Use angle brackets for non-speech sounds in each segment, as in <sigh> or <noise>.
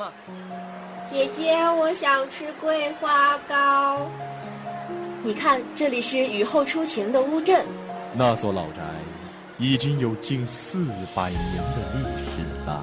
嘛。姐姐，我想吃桂花糕。你看，这里是雨后初晴的乌镇。那座老宅已经有近四百年的历史了。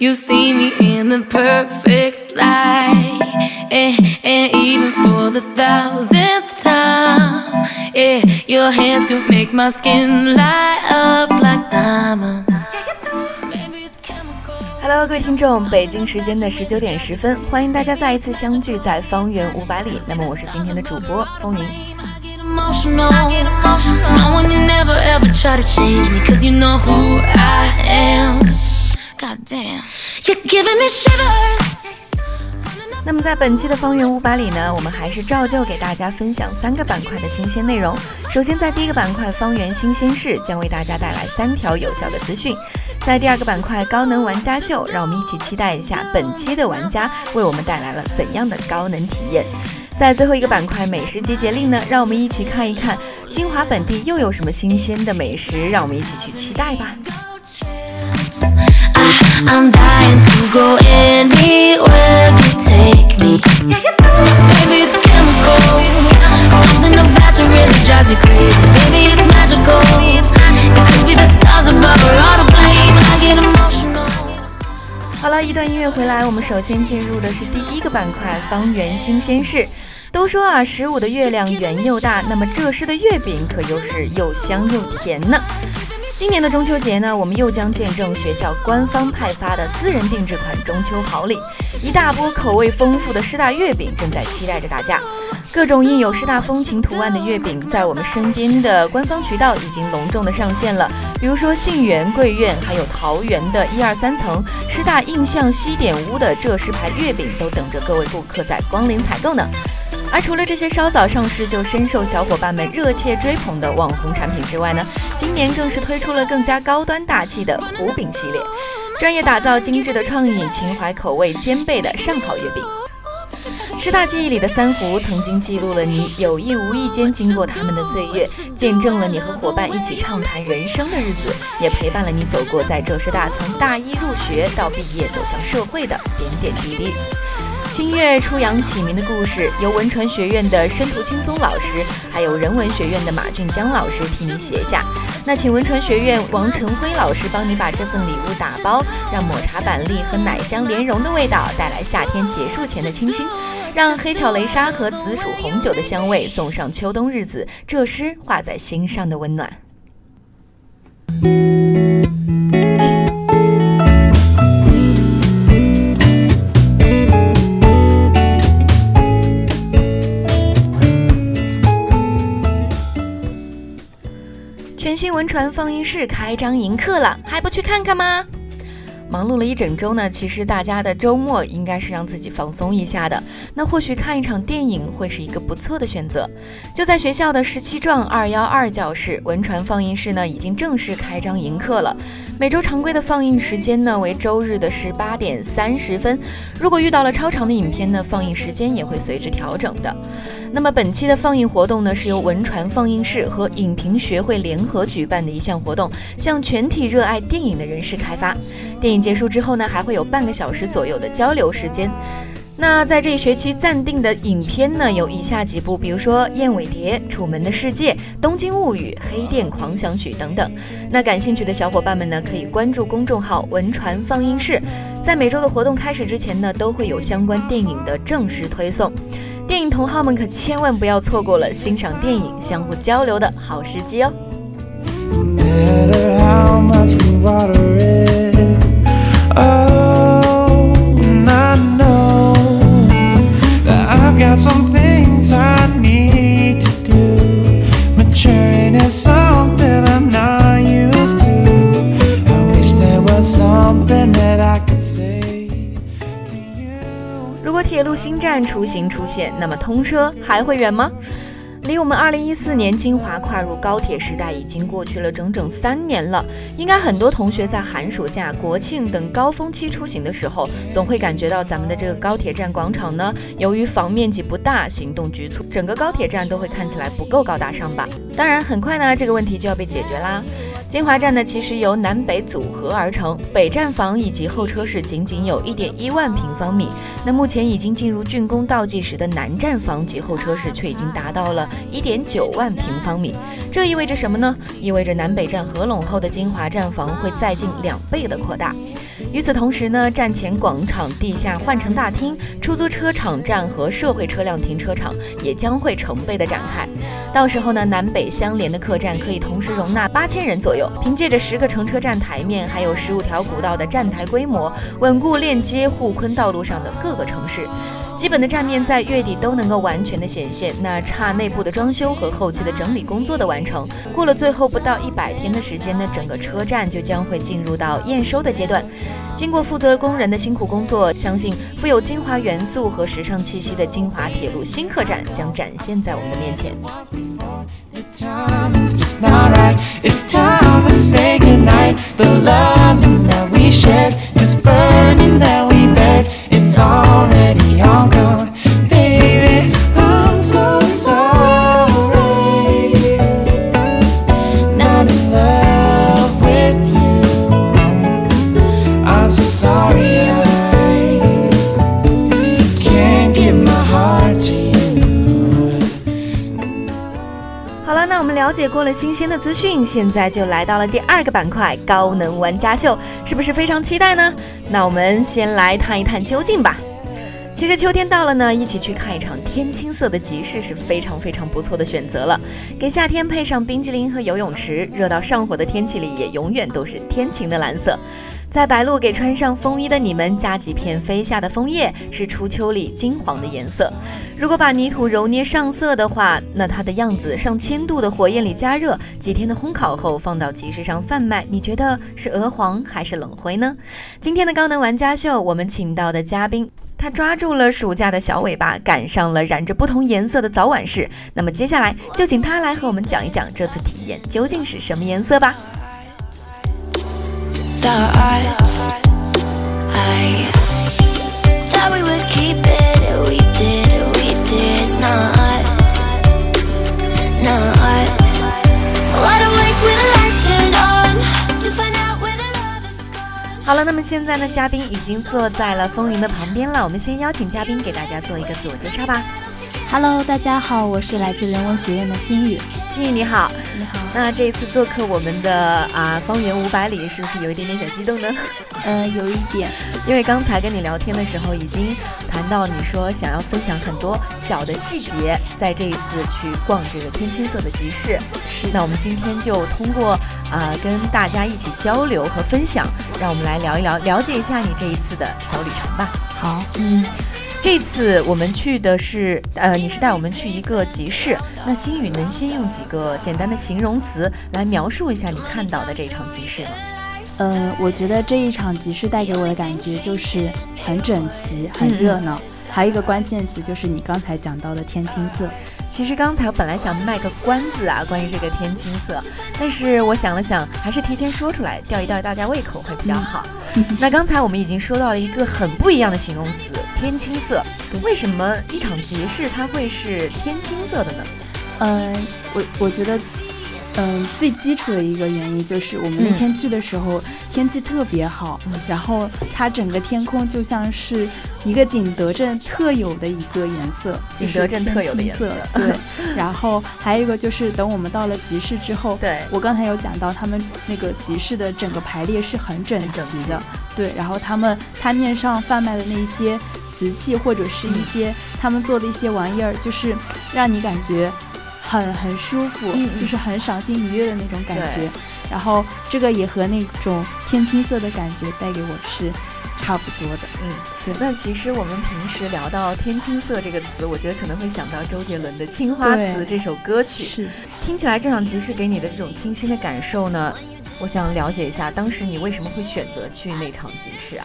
You, see me in the perfect light. And, and even for the thousandth time, yeah, your hands could make my skin light up like diamonds. Hello，各位听众，北京时间的十九点十分，欢迎大家再一次相聚在方圆五百里。那么我是今天的主播风云。emotional. No one you never ever try to change me, cause you know who I am. 那么在本期的方圆五百里呢，我们还是照旧给大家分享三个板块的新鲜内容。首先，在第一个板块“方圆新鲜事”将为大家带来三条有效的资讯；在第二个板块“高能玩家秀”，让我们一起期待一下本期的玩家为我们带来了怎样的高能体验；在最后一个板块“美食集结令”呢，让我们一起看一看金华本地又有什么新鲜的美食，让我们一起去期待吧。I'm dying to go anywhere you take me. Maybe it's chemical. Something about you really drives me crazy. Maybe it's magical. It could be the stars above or all the blame. I get emotional. 好了，一段音乐回来，我们首先进入的是第一个板块——方圆新鲜事。都说啊，十五的月亮圆又大，那么浙师的月饼可又是又香又甜呢。今年的中秋节呢，我们又将见证学校官方派发的私人定制款中秋好礼，一大波口味丰富的师大月饼正在期待着大家。各种印有师大风情图案的月饼，在我们身边的官方渠道已经隆重的上线了，比如说信源、桂苑，还有桃园的一二三层师大印象西点屋的浙师牌月饼，都等着各位顾客在光临采购呢。而除了这些稍早上市就深受小伙伴们热切追捧的网红产品之外呢，今年更是推出了更加高端大气的糊饼系列，专业打造精致的创意，情怀口味兼备的上好月饼。师大记忆里的三湖，曾经记录了你有意无意间经过他们的岁月，见证了你和伙伴一起畅谈人生的日子，也陪伴了你走过在浙师大从大一入学到毕业走向社会的点点滴滴。新月初阳起名的故事，由文传学院的申屠青松老师，还有人文学院的马俊江老师替你写下。那请文传学院王晨辉老师帮你把这份礼物打包，让抹茶板栗和奶香莲蓉的味道带来夏天结束前的清新，让黑巧雷沙和紫薯红酒的香味送上秋冬日子这诗画在心上的温暖。新闻传放映室开张迎客了，还不去看看吗？忙碌了一整周呢，其实大家的周末应该是让自己放松一下的。那或许看一场电影会是一个不错的选择。就在学校的十七幢二幺二教室，文传放映室呢已经正式开张迎客了。每周常规的放映时间呢为周日的十八点三十分。如果遇到了超长的影片呢，放映时间也会随之调整的。那么本期的放映活动呢，是由文传放映室和影评学会联合举办的一项活动，向全体热爱电影的人士开发。电影结束之后呢，还会有半个小时左右的交流时间。那在这一学期暂定的影片呢，有以下几部，比如说《燕尾蝶》《楚门的世界》《东京物语》《黑店狂想曲》等等。那感兴趣的小伙伴们呢，可以关注公众号“文传放映室”。在每周的活动开始之前呢，都会有相关电影的正式推送。电影同好们可千万不要错过了欣赏电影、相互交流的好时机哦。出行出现，那么通车还会远吗？离我们二零一四年金华跨入高铁时代已经过去了整整三年了。应该很多同学在寒暑假、国庆等高峰期出行的时候，总会感觉到咱们的这个高铁站广场呢，由于房面积不大，行动局促，整个高铁站都会看起来不够高大上吧？当然，很快呢，这个问题就要被解决啦。金华站呢，其实由南北组合而成，北站房以及候车室仅仅有一点一万平方米。那目前已经进入竣工倒计时的南站房及候车室，却已经达到了一点九万平方米。这意味着什么呢？意味着南北站合拢后的金华站房会再近两倍的扩大。与此同时呢，站前广场、地下换乘大厅、出租车场站和社会车辆停车场也将会成倍的展开。到时候呢，南北相连的客站可以同时容纳八千人左右。凭借着十个乘车站台面，还有十五条古道的站台规模，稳固链接沪昆道路上的各个城市。基本的站面在月底都能够完全的显现，那差内部的装修和后期的整理工作的完成。过了最后不到一百天的时间呢，整个车站就将会进入到验收的阶段。经过负责工人的辛苦工作，相信富有金华元素和时尚气息的金华铁路新客站将展现在我们的面前。新鲜的资讯，现在就来到了第二个板块——高能玩家秀，是不是非常期待呢？那我们先来探一探究竟吧。其实秋天到了呢，一起去看一场天青色的集市是非常非常不错的选择了。给夏天配上冰激凌和游泳池，热到上火的天气里也永远都是天晴的蓝色。在白露给穿上风衣的你们加几片飞下的枫叶，是初秋里金黄的颜色。如果把泥土揉捏上色的话，那它的样子上千度的火焰里加热，几天的烘烤后放到集市上贩卖，你觉得是鹅黄还是冷灰呢？今天的高能玩家秀，我们请到的嘉宾。他抓住了暑假的小尾巴，赶上了染着不同颜色的早晚市。那么接下来就请他来和我们讲一讲这次体验究竟是什么颜色吧。好了，那么现在呢，嘉宾已经坐在了风云的旁边了。我们先邀请嘉宾给大家做一个自我介绍吧。Hello，大家好，我是来自人文学院的心雨。心雨你好，你好。那这一次做客我们的啊方圆五百里，是不是有一点点小激动呢？呃，有一点，因为刚才跟你聊天的时候，已经谈到你说想要分享很多小的细节，在这一次去逛这个天青色的集市。是。那我们今天就通过啊跟大家一起交流和分享，让我们来聊一聊，了解一下你这一次的小旅程吧。好，嗯。这次我们去的是，呃，你是带我们去一个集市。那心雨能先用几个简单的形容词来描述一下你看到的这场集市吗？呃，我觉得这一场集市带给我的感觉就是很整齐、很热闹。还有一个关键词就是你刚才讲到的天青色。其实刚才我本来想卖个关子啊，关于这个天青色，但是我想了想，还是提前说出来，吊一吊大家胃口会比较好。<laughs> 那刚才我们已经说到了一个很不一样的形容词——天青色。为什么一场集市它会是天青色的呢？嗯，我我觉得嗯，最基础的一个原因就是我们那天去的时候天气特别好，然后它整个天空就像是一个景德镇特有的一个颜色，景德镇特有的颜色。对，然后还有一个就是等我们到了集市之后，对。我刚才有讲到他们那个集市的整个排列是很整齐的，对，然后他们摊面上贩卖的那些瓷器或者是一些他们做的一些玩意儿，就是让你感觉。很很舒服，就是很赏心愉悦的那种感觉。然后这个也和那种天青色的感觉带给我是差不多的。嗯，对。那其实我们平时聊到天青色这个词，我觉得可能会想到周杰伦的《青花瓷》这首歌曲。是。听起来这场集市给你的这种清新的感受呢？我想了解一下，当时你为什么会选择去那场集市啊？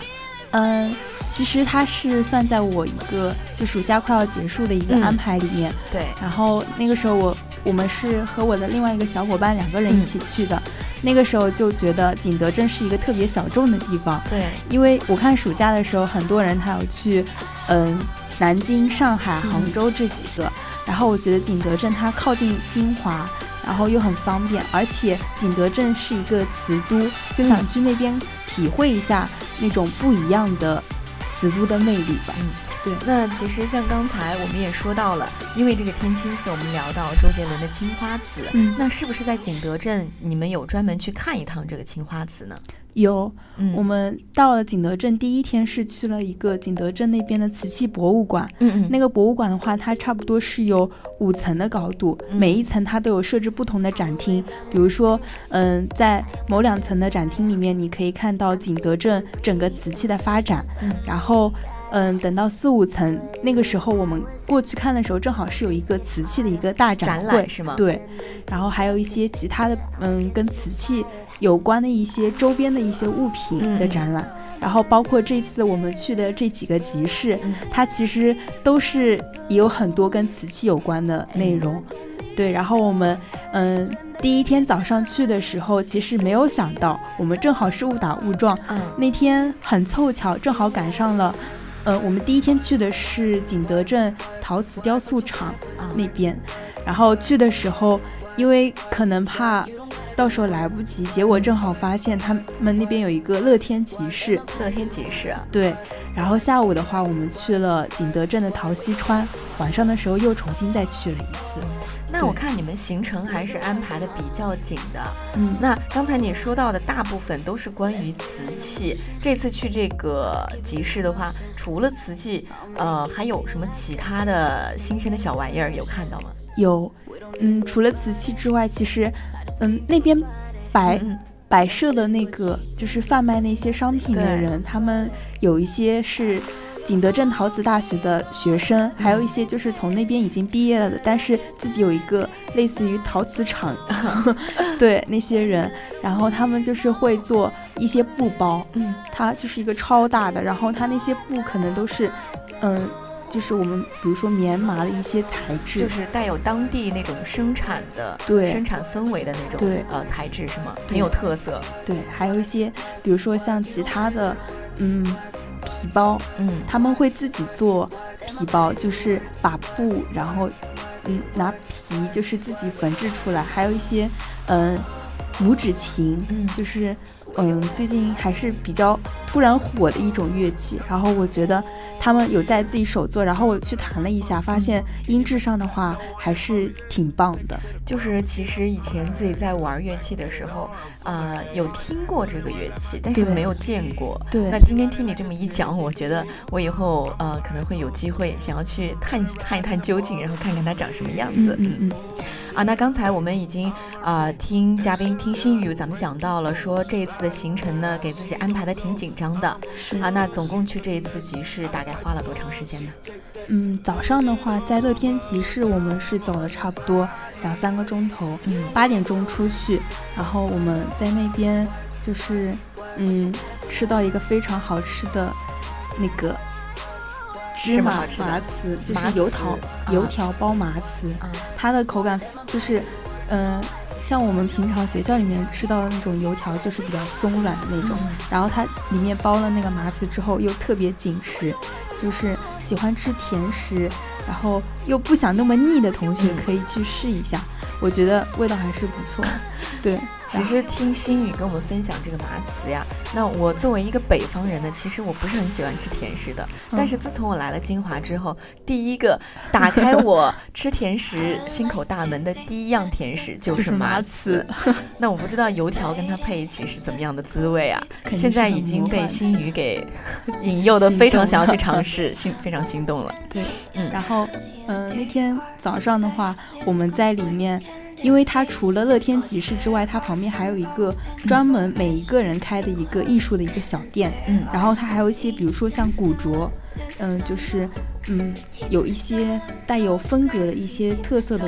嗯。其实它是算在我一个就暑假快要结束的一个安排里面，对。然后那个时候我我们是和我的另外一个小伙伴两个人一起去的，那个时候就觉得景德镇是一个特别小众的地方，对。因为我看暑假的时候很多人他有去，嗯，南京、上海、杭州这几个，然后我觉得景德镇它靠近金华，然后又很方便，而且景德镇是一个瓷都，就想去那边体会一下那种不一样的。瓷都的魅力吧，嗯，对。那其实像刚才我们也说到了，因为这个天青色，我们聊到周杰伦的青花瓷，嗯，那是不是在景德镇，你们有专门去看一趟这个青花瓷呢？有，我们到了景德镇第一天是去了一个景德镇那边的瓷器博物馆，嗯嗯，那个博物馆的话，它差不多是有五层的高度，每一层它都有设置不同的展厅，比如说，嗯，在某两层的展厅里面，你可以看到景德镇整个瓷器的发展，然后。嗯，等到四五层那个时候，我们过去看的时候，正好是有一个瓷器的一个大展会，是吗？对，然后还有一些其他的，嗯，跟瓷器有关的一些周边的一些物品的展览，然后包括这次我们去的这几个集市，它其实都是有很多跟瓷器有关的内容，对，然后我们，嗯，第一天早上去的时候，其实没有想到，我们正好是误打误撞，嗯，那天很凑巧，正好赶上了。呃，我们第一天去的是景德镇陶瓷雕塑厂那边，然后去的时候，因为可能怕到时候来不及，结果正好发现他们那边有一个乐天集市。乐天集市啊？对。然后下午的话，我们去了景德镇的陶溪川，晚上的时候又重新再去了一次。那我看你们行程还是安排的比较紧的，嗯，那刚才你说到的大部分都是关于瓷器。这次去这个集市的话，除了瓷器，呃，还有什么其他的新鲜的小玩意儿有看到吗？有，嗯，除了瓷器之外，其实，嗯，那边摆摆设的那个就是贩卖那些商品的人，他们有一些是。景德镇陶瓷大学的学生，还有一些就是从那边已经毕业了的，但是自己有一个类似于陶瓷厂，<laughs> 对那些人，然后他们就是会做一些布包，嗯，它就是一个超大的，然后它那些布可能都是，嗯，就是我们比如说棉麻的一些材质，就是带有当地那种生产的对生产氛围的那种对呃材质是吗？很有特色。对，还有一些比如说像其他的，嗯。皮包，嗯，他们会自己做皮包，就是把布，然后，嗯，拿皮，就是自己缝制出来，还有一些，嗯，拇指琴，嗯，就是。嗯，最近还是比较突然火的一种乐器，然后我觉得他们有在自己手做，然后我去弹了一下，发现音质上的话还是挺棒的。就是其实以前自己在玩乐器的时候，呃，有听过这个乐器，但是没有见过。对。那今天听你这么一讲，我觉得我以后呃可能会有机会想要去探探一探究竟，然后看看它长什么样子。嗯嗯。啊，那刚才我们已经啊听嘉宾听心语，咱们讲到了说这一次的行程呢，给自己安排的挺紧张的。啊，那总共去这一次集市大概花了多长时间呢？嗯，早上的话在乐天集市，我们是走了差不多两三个钟头。嗯，八点钟出去，然后我们在那边就是嗯吃到一个非常好吃的那个。芝麻麻糍就是油条，油条包麻糍，它的口感就是，嗯，像我们平常学校里面吃到的那种油条，就是比较松软的那种。然后它里面包了那个麻糍之后，又特别紧实，就是喜欢吃甜食，然后又不想那么腻的同学可以去试一下。我觉得味道还是不错。<laughs> 对，其实听心雨跟我们分享这个麻糍呀，那我作为一个北方人呢，其实我不是很喜欢吃甜食的。但是自从我来了金华之后，第一个打开我 <laughs> 吃甜食心口大门的第一样甜食就是麻糍。<laughs> 那我不知道油条跟它配一起是怎么样的滋味啊？现在已经被心雨给引诱的非常想要去尝试，心非常心动了。对，嗯，然后，嗯，那天早上的话，我们在里面。因为它除了乐天集市之外，它旁边还有一个专门每一个人开的一个艺术的一个小店，嗯，然后它还有一些，比如说像古着，嗯，就是嗯有一些带有风格的一些特色的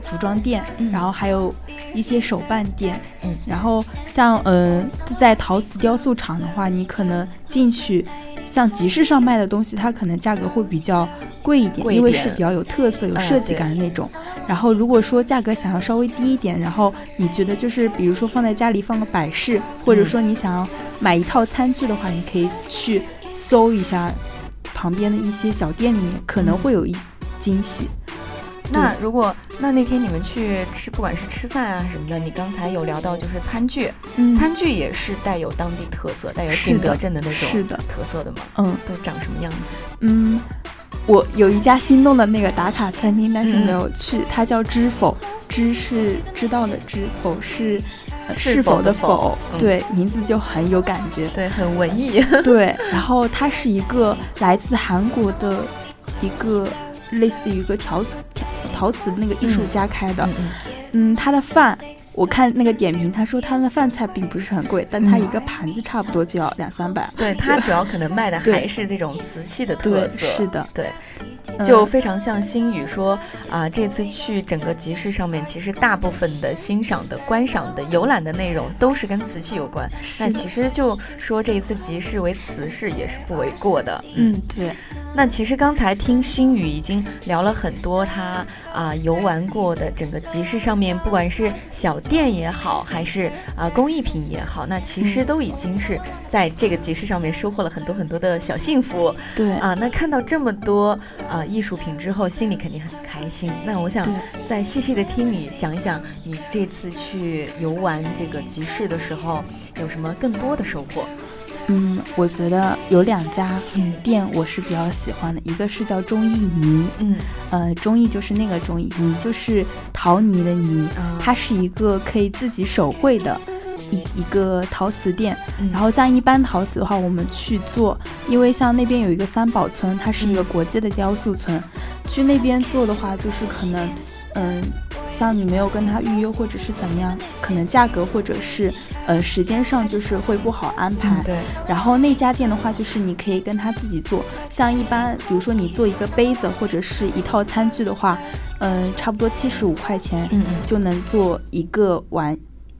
服装店，然后还有一些手办店，嗯，然后像嗯在陶瓷雕塑厂的话，你可能进去。像集市上卖的东西，它可能价格会比较贵一点，因为是比较有特色、有设计感的那种。然后如果说价格想要稍微低一点，然后你觉得就是比如说放在家里放个摆饰，或者说你想要买一套餐具的话，你可以去搜一下旁边的一些小店里面，可能会有一惊喜。那如果那那天你们去吃，不管是吃饭啊什么的，你刚才有聊到就是餐具，餐具也是带有当地特色，带有景德镇的那种是的特色的吗？嗯，都长什么样子？嗯，我有一家心动的那个打卡餐厅，但是没有去，它叫知否，知是知道的知，否是是否的否，对，名字就很有感觉，对，很文艺，<laughs> 对。然后它是一个来自韩国的一个。类似于一个陶瓷陶瓷那个艺术家开的，嗯，他的饭我看那个点评，他说他的饭菜并不是很贵，但他一个盘子差不多就要两三百。对他主要可能卖的还是这种瓷器的特色，是的，对。就非常像星宇说啊，这次去整个集市上面，其实大部分的欣赏的、观赏的、游览的内容都是跟瓷器有关。那其实就说这一次集市为瓷市也是不为过的。嗯，对。那其实刚才听星宇已经聊了很多他啊游玩过的整个集市上面，不管是小店也好，还是啊工艺品也好，那其实都已经是在这个集市上面收获了很多很多的小幸福。对啊，那看到这么多啊。艺术品之后，心里肯定很开心。那我想再细细的听你讲一讲，你这次去游玩这个集市的时候，有什么更多的收获？嗯，我觉得有两家店我是比较喜欢的，一个是叫中意泥，嗯，呃，中意就是那个中意，泥就是陶泥的泥，它是一个可以自己手绘的。一一个陶瓷店，然后像一般陶瓷的话，我们去做，因为像那边有一个三宝村，它是一个国际的雕塑村，去那边做的话，就是可能，嗯，像你没有跟他预约或者是怎么样，可能价格或者是，呃，时间上就是会不好安排。对。然后那家店的话，就是你可以跟他自己做，像一般，比如说你做一个杯子或者是一套餐具的话，嗯，差不多七十五块钱，嗯嗯，就能做一个碗。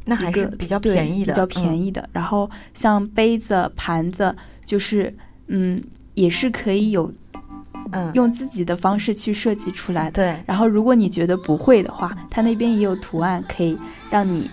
那还是比较便宜的，比较便宜的。然后像杯子、盘子，就是嗯，也是可以有，嗯，用自己的方式去设计出来的。对。然后如果你觉得不会的话，他那边也有图案，可以让你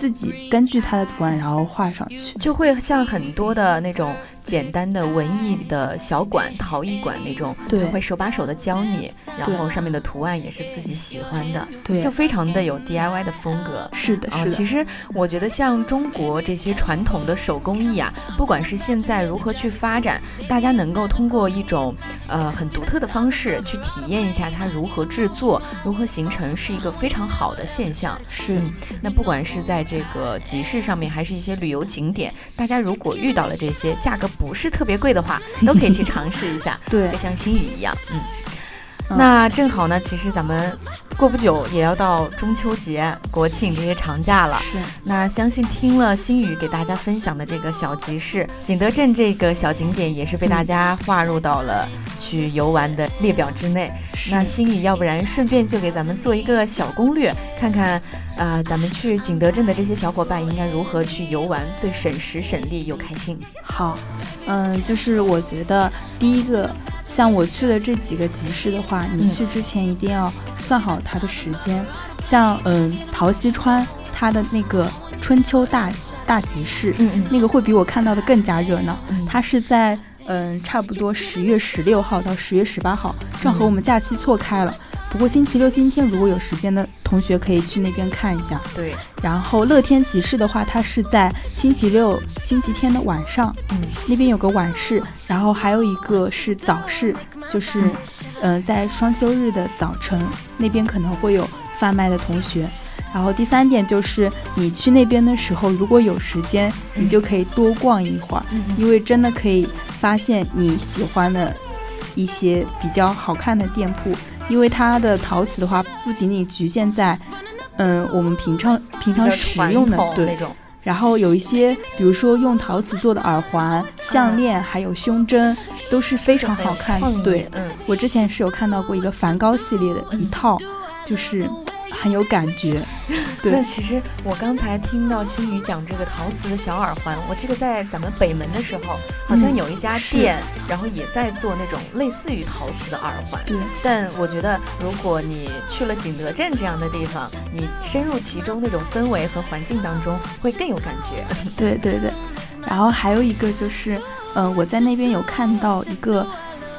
自己根据它的图案然后画上去，就会像很多的那种。简单的文艺的小馆、陶艺馆那种，对，会手把手的教你，然后上面的图案也是自己喜欢的，对，就非常的有 DIY 的风格。是的，是的。其实我觉得像中国这些传统的手工艺啊，不管是现在如何去发展，大家能够通过一种呃很独特的方式去体验一下它如何制作、如何形成，是一个非常好的现象。是。那不管是在这个集市上面，还是一些旅游景点，大家如果遇到了这些价格。不是特别贵的话，都可以去尝试一下。<laughs> 对，就像心雨一样，嗯。那正好呢，其实咱们过不久也要到中秋节、国庆这些长假了。是。那相信听了心雨给大家分享的这个小集市，景德镇这个小景点也是被大家划入到了去游玩的列表之内。那心雨，要不然顺便就给咱们做一个小攻略，看看啊，咱们去景德镇的这些小伙伴应该如何去游玩，最省时省力又开心。好，嗯，就是我觉得第一个。像我去的这几个集市的话，你去之前一定要算好它的时间。像嗯，陶溪川它的那个春秋大大集市，嗯嗯，那个会比我看到的更加热闹。它是在嗯，差不多十月十六号到十月十八号，正好我们假期错开了。不过星期六、星期天如果有时间的同学可以去那边看一下。对，然后乐天集市的话，它是在星期六、星期天的晚上，嗯，那边有个晚市，然后还有一个是早市，就是嗯、呃在双休日的早晨，那边可能会有贩卖的同学。然后第三点就是，你去那边的时候，如果有时间，你就可以多逛一会儿，因为真的可以发现你喜欢的一些比较好看的店铺。因为它的陶瓷的话，不仅仅局限在，嗯，我们平常平常使用的对然后有一些，比如说用陶瓷做的耳环、项链，还有胸针，都是非常好看。对，嗯，我之前是有看到过一个梵高系列的一套，就是很有感觉。<laughs> 对那其实我刚才听到新宇讲这个陶瓷的小耳环，我记得在咱们北门的时候，好像嗯有一家是店，然后也在做那种类似于陶瓷的耳环。对，但我觉得，如果你去了景德镇这样的地方，你深入其中那种氛围和环境当中，会更有感觉。<laughs> <laughs> 对对对。然后还有一个就是，嗯、我在那边有看到一个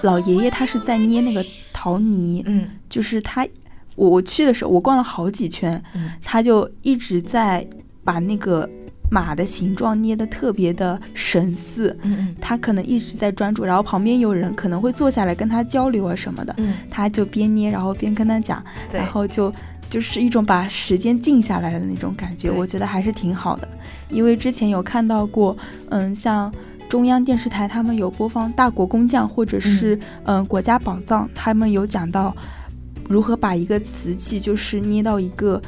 老爷爷，他是在捏那个陶泥，嗯就是他，我我去的时候，我逛了好几圈，嗯他就一直在把那个马的形状捏得特别的神似，嗯他可能一直在专注，然后旁边有人可能会坐下来跟他交流啊什么的，嗯，他就边捏，然后边跟他讲，然后就就是一种把时间静下来的那种感觉，我觉得还是挺好的。因为之前有看到过，嗯，像中央电视台他们有播放《大国工匠》或者是嗯国家宝藏》，他们有讲到如何把一个瓷器就是捏到一个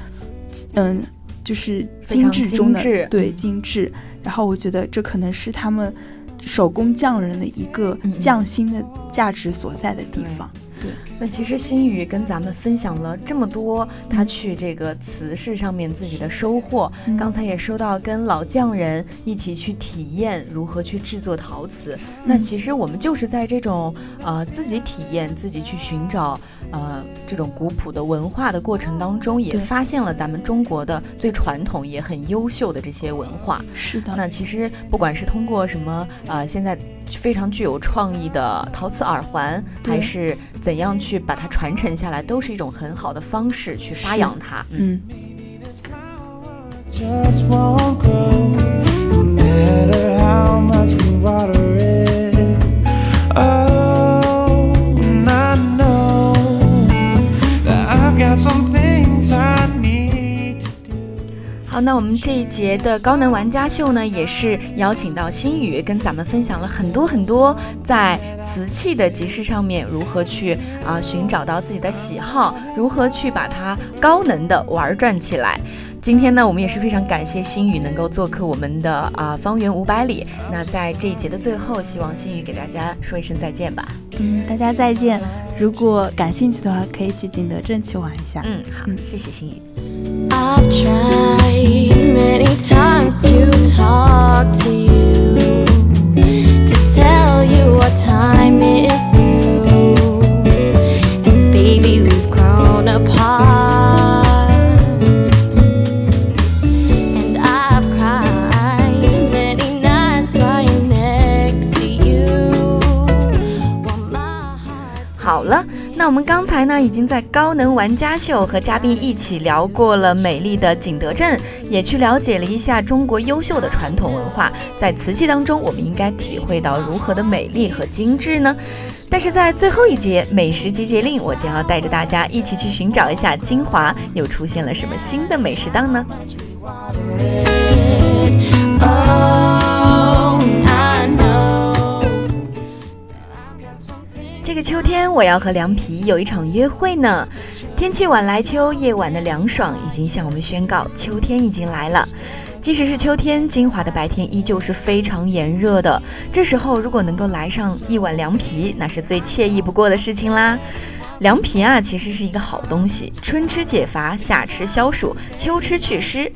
嗯就是精致中的对精致。然后我觉得这可能是他们手工匠人的一个匠心的价值所在的地方。对那其实新宇跟咱们分享了这么多，他去这个瓷市上面自己的收获。嗯刚才也说到跟老匠人一起去体验如何去制作陶瓷。那其实我们就是在这种呃自己体验、自己去寻找呃这种古朴的文化的过程当中，也发现了咱们中国的最传统也很优秀的这些文化。是的，那其实不管是通过什么呃，现在非常具有创意的陶瓷耳环，还是怎样去把它传承下来，都是一种很好的方式去发扬它。嗯，嗯。just won't grow no matter how much we water 好，那我们这一节的高能玩家秀呢，也是邀请到新宇跟咱们分享了很多很多在瓷器的集市上面如何去啊、寻找到自己的喜好，如何去把它高能的玩转起来。今天呢，我们也是非常感谢新宇能够做客我们的啊、方圆五百里。那在这一节的最后，希望新宇给大家说一声再见吧。嗯，大家再见。如果感兴趣的话，可以去景德镇去玩一下。嗯，好，嗯谢谢新宇。I've tried many times to talk to you, 已经在高能玩家秀和嘉宾一起聊过了美丽的景德镇，也去了解了一下中国优秀的传统文化。在瓷器当中，我们应该体会到如何的美丽和精致呢？但是在最后一节美食集结令，我将要带着大家一起去寻找一下金华又出现了什么新的美食档呢？秋天，我要和凉皮有一场约会呢。天气晚来秋，夜晚的凉爽已经向我们宣告，秋天已经来了。即使是秋天，金华的白天依旧是非常炎热的。这时候，如果能够来上一碗凉皮，那是最惬意不过的事情啦。凉皮啊，其实是一个好东西，春吃解乏，夏吃消暑，秋吃祛湿。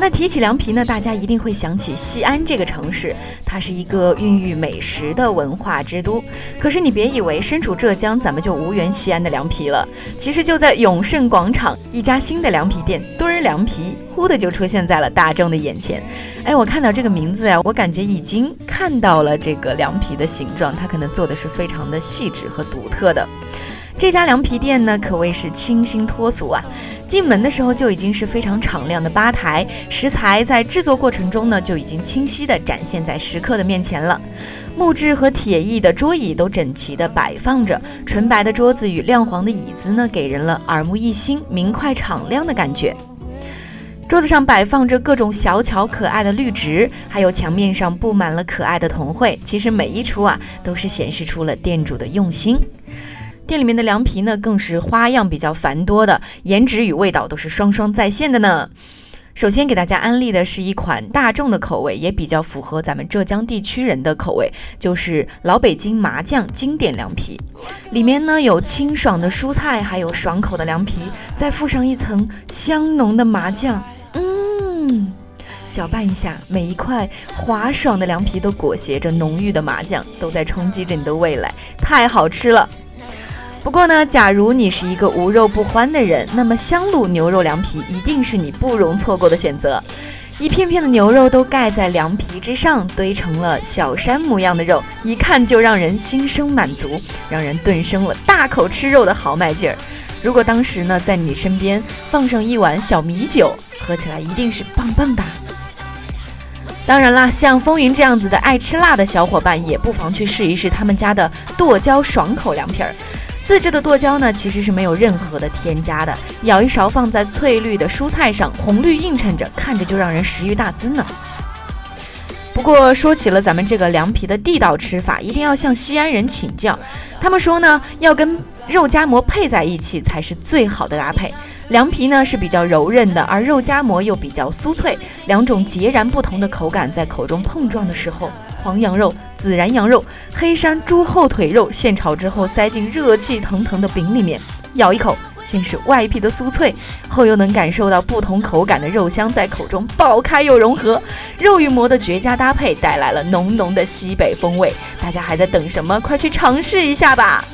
那提起凉皮呢，大家一定会想起西安这个城市，它是一个孕育美食的文化之都。可是你别以为身处浙江，咱们就无缘西安的凉皮了。其实就在永盛广场，一家新的凉皮店墩儿凉皮，忽的就出现在了大众的眼前。哎，我看到这个名字呀，我感觉已经看到了这个凉皮的形状，它可能做的是非常的细致和独特的。这家凉皮店呢，可谓是清新脱俗啊。进门的时候就已经是非常敞亮的吧台，食材在制作过程中呢就已经清晰地展现在食客的面前了。木质和铁艺的桌椅都整齐地摆放着，纯白的桌子与亮黄的椅子呢，给人了耳目一新、明快敞亮的感觉。桌子上摆放着各种小巧可爱的绿植，还有墙面上布满了可爱的铜绘。其实每一出啊，都是显示出了店主的用心。店里面的凉皮呢，更是花样比较繁多的，颜值与味道都是双双在线的呢。首先给大家安利的是一款大众的口味，也比较符合咱们浙江地区人的口味，就是老北京麻酱经典凉皮。里面呢有清爽的蔬菜，还有爽口的凉皮，再附上一层香浓的麻酱，嗯，搅拌一下，每一块滑爽的凉皮都裹挟着浓郁的麻酱，都在冲击着你的味蕾，太好吃了。不过呢，假如你是一个无肉不欢的人，那么香卤牛肉凉皮一定是你不容错过的选择。一片片的牛肉都盖在凉皮之上，堆成了小山模样的肉，一看就让人心生满足，让人顿生了大口吃肉的豪迈劲儿。如果当时呢，在你身边放上一碗小米酒，喝起来一定是棒棒哒。当然啦，像风云这样子的爱吃辣的小伙伴，也不妨去试一试他们家的剁椒爽口凉皮儿。自制的剁椒呢，其实是没有任何的添加的。舀一勺放在翠绿的蔬菜上，红绿映衬着，看着就让人食欲大增呢。不过说起了咱们这个凉皮的地道吃法，一定要向西安人请教。他们说呢，要跟肉夹馍配在一起才是最好的搭配。凉皮呢是比较柔韧的，而肉夹馍又比较酥脆，两种截然不同的口感在口中碰撞的时候。黄羊肉、孜然羊肉、黑山猪后腿肉现炒之后，塞进热气腾腾的饼里面，咬一口，先是外皮的酥脆，后又能感受到不同口感的肉香在口中爆开又融合，肉与馍的绝佳搭配带来了浓浓的西北风味。大家还在等什么？快去尝试一下吧！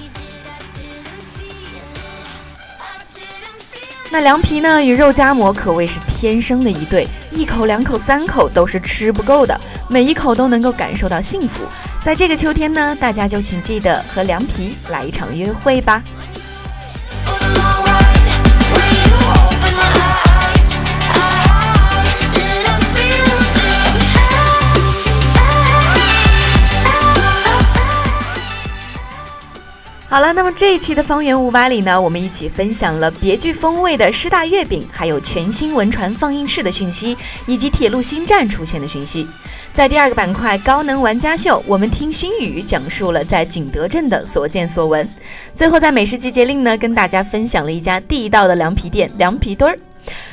那凉皮呢，与肉夹馍可谓是天生的一对，一口、两口、三口都是吃不够的，每一口都能够感受到幸福。在这个秋天呢，大家就请记得和凉皮来一场约会吧。好了，那么这一期的方圆五百里呢，我们一起分享了别具风味的师大月饼，还有全新文传放映室的讯息，以及铁路新站出现的讯息。在第二个板块高能玩家秀，我们听心语讲述了在景德镇的所见所闻。最后在美食集结令呢，跟大家分享了一家地道的凉皮店——凉皮墩儿。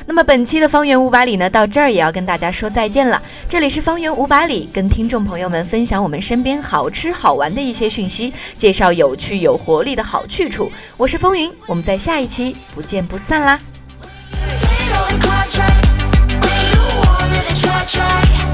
那么本期的方圆五百里呢，到这儿也要跟大家说再见了。这里是方圆五百里，跟听众朋友们分享我们身边好吃好玩的一些讯息，介绍有趣有活力的好去处。我是风云，我们在下一期不见不散啦。Try, try.